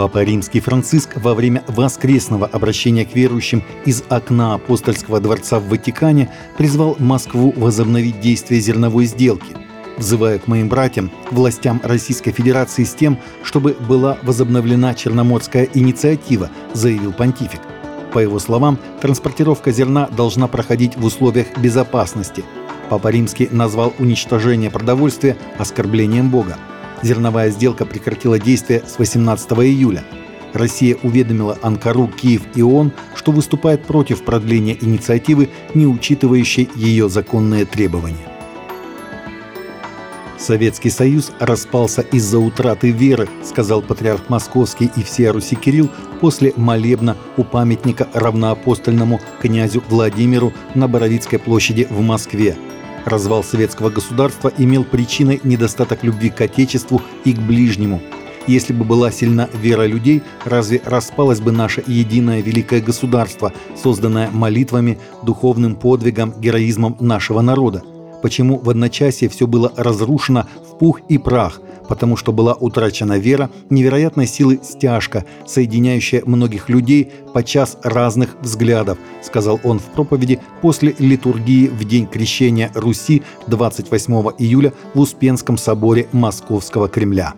Папа Римский Франциск во время воскресного обращения к верующим из окна апостольского дворца в Ватикане призвал Москву возобновить действие зерновой сделки, взывая к моим братьям, властям Российской Федерации с тем, чтобы была возобновлена Черноморская инициатива, заявил понтифик. По его словам, транспортировка зерна должна проходить в условиях безопасности. Папа Римский назвал уничтожение продовольствия оскорблением Бога. Зерновая сделка прекратила действие с 18 июля. Россия уведомила Анкару, Киев и ООН, что выступает против продления инициативы, не учитывающей ее законные требования. Советский Союз распался из-за утраты веры, сказал патриарх Московский и всея Руси Кирилл после молебна у памятника равноапостольному князю Владимиру на Боровицкой площади в Москве. Развал советского государства имел причиной недостаток любви к Отечеству и к ближнему. Если бы была сильна вера людей, разве распалось бы наше единое великое государство, созданное молитвами, духовным подвигом, героизмом нашего народа? Почему в одночасье все было разрушено в пух и прах? Потому что была утрачена вера, невероятной силы стяжка, соединяющая многих людей по час разных взглядов, сказал он в проповеди после литургии в день крещения Руси 28 июля в Успенском соборе Московского Кремля.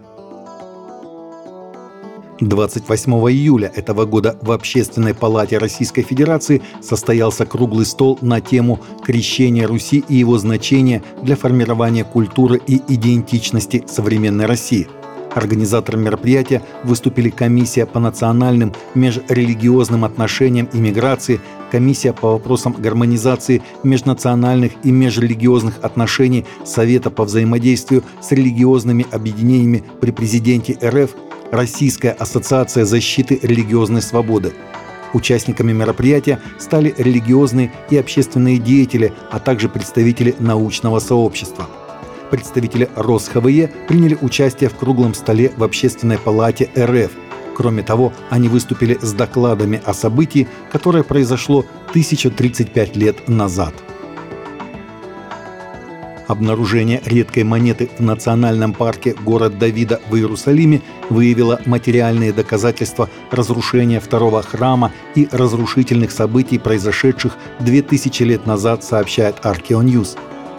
28 июля этого года в Общественной палате Российской Федерации состоялся круглый стол на тему «Крещение Руси и его значение для формирования культуры и идентичности современной России». Организатором мероприятия выступили комиссия по национальным межрелигиозным отношениям и миграции, комиссия по вопросам гармонизации межнациональных и межрелигиозных отношений Совета по взаимодействию с религиозными объединениями при президенте РФ – Российская ассоциация защиты религиозной свободы. Участниками мероприятия стали религиозные и общественные деятели, а также представители научного сообщества. Представители РосХВЕ приняли участие в круглом столе в Общественной палате РФ. Кроме того, они выступили с докладами о событии, которое произошло 1035 лет назад – Обнаружение редкой монеты в национальном парке город Давида в Иерусалиме выявило материальные доказательства разрушения второго храма и разрушительных событий, произошедших 2000 лет назад, сообщает Аркеоньюз.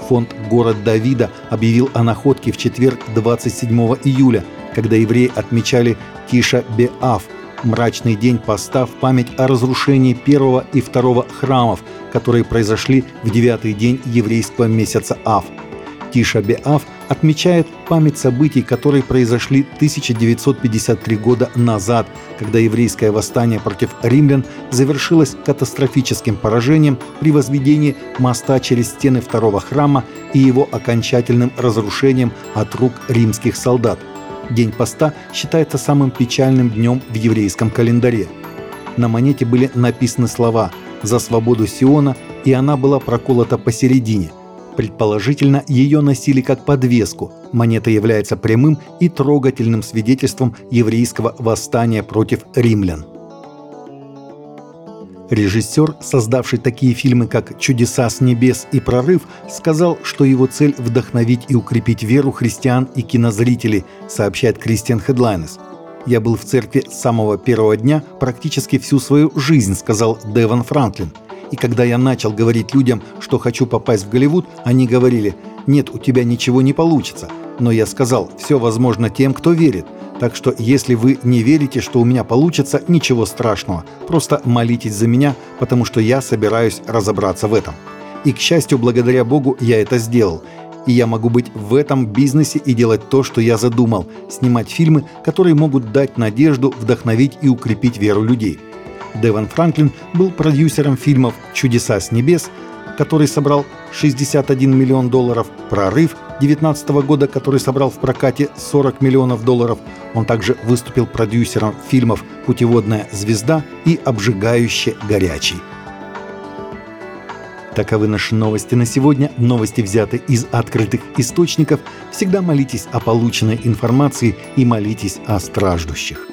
Фонд «Город Давида» объявил о находке в четверг 27 июля, когда евреи отмечали Тиша Беав – мрачный день поста в память о разрушении первого и второго храмов, которые произошли в девятый день еврейского месяца Ав – Тиша Беав отмечает память событий, которые произошли 1953 года назад, когда еврейское восстание против римлян завершилось катастрофическим поражением при возведении моста через стены второго храма и его окончательным разрушением от рук римских солдат. День поста считается самым печальным днем в еврейском календаре. На монете были написаны слова «За свободу Сиона», и она была проколота посередине – Предположительно, ее носили как подвеску. Монета является прямым и трогательным свидетельством еврейского восстания против римлян. Режиссер, создавший такие фильмы, как «Чудеса с небес» и «Прорыв», сказал, что его цель – вдохновить и укрепить веру христиан и кинозрителей, сообщает Кристиан Хедлайнес. «Я был в церкви с самого первого дня практически всю свою жизнь», – сказал Деван Франклин – и когда я начал говорить людям, что хочу попасть в Голливуд, они говорили, нет, у тебя ничего не получится. Но я сказал, все возможно тем, кто верит. Так что если вы не верите, что у меня получится, ничего страшного. Просто молитесь за меня, потому что я собираюсь разобраться в этом. И, к счастью, благодаря Богу, я это сделал. И я могу быть в этом бизнесе и делать то, что я задумал. Снимать фильмы, которые могут дать надежду, вдохновить и укрепить веру людей. Деван Франклин был продюсером фильмов «Чудеса с небес», который собрал 61 миллион долларов, «Прорыв» 2019 года, который собрал в прокате 40 миллионов долларов. Он также выступил продюсером фильмов «Путеводная звезда» и «Обжигающе горячий». Таковы наши новости на сегодня. Новости взяты из открытых источников. Всегда молитесь о полученной информации и молитесь о страждущих.